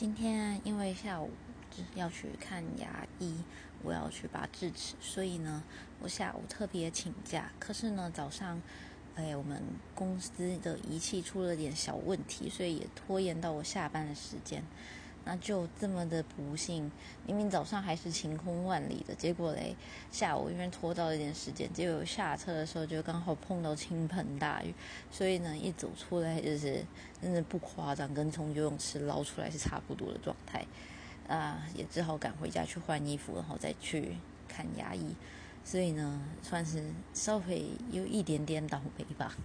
今天因为下午要去看牙医，我要去拔智齿，所以呢，我下午特别请假。可是呢，早上，哎，我们公司的仪器出了点小问题，所以也拖延到我下班的时间。那就这么的不幸，明明早上还是晴空万里的，结果嘞，下午因为拖到了一点时间，结果下车的时候就刚好碰到倾盆大雨，所以呢，一走出来就是真的不夸张，跟从游泳池捞出来是差不多的状态，啊，也只好赶回家去换衣服，然后再去看牙医，所以呢，算是稍微有一点点倒霉吧。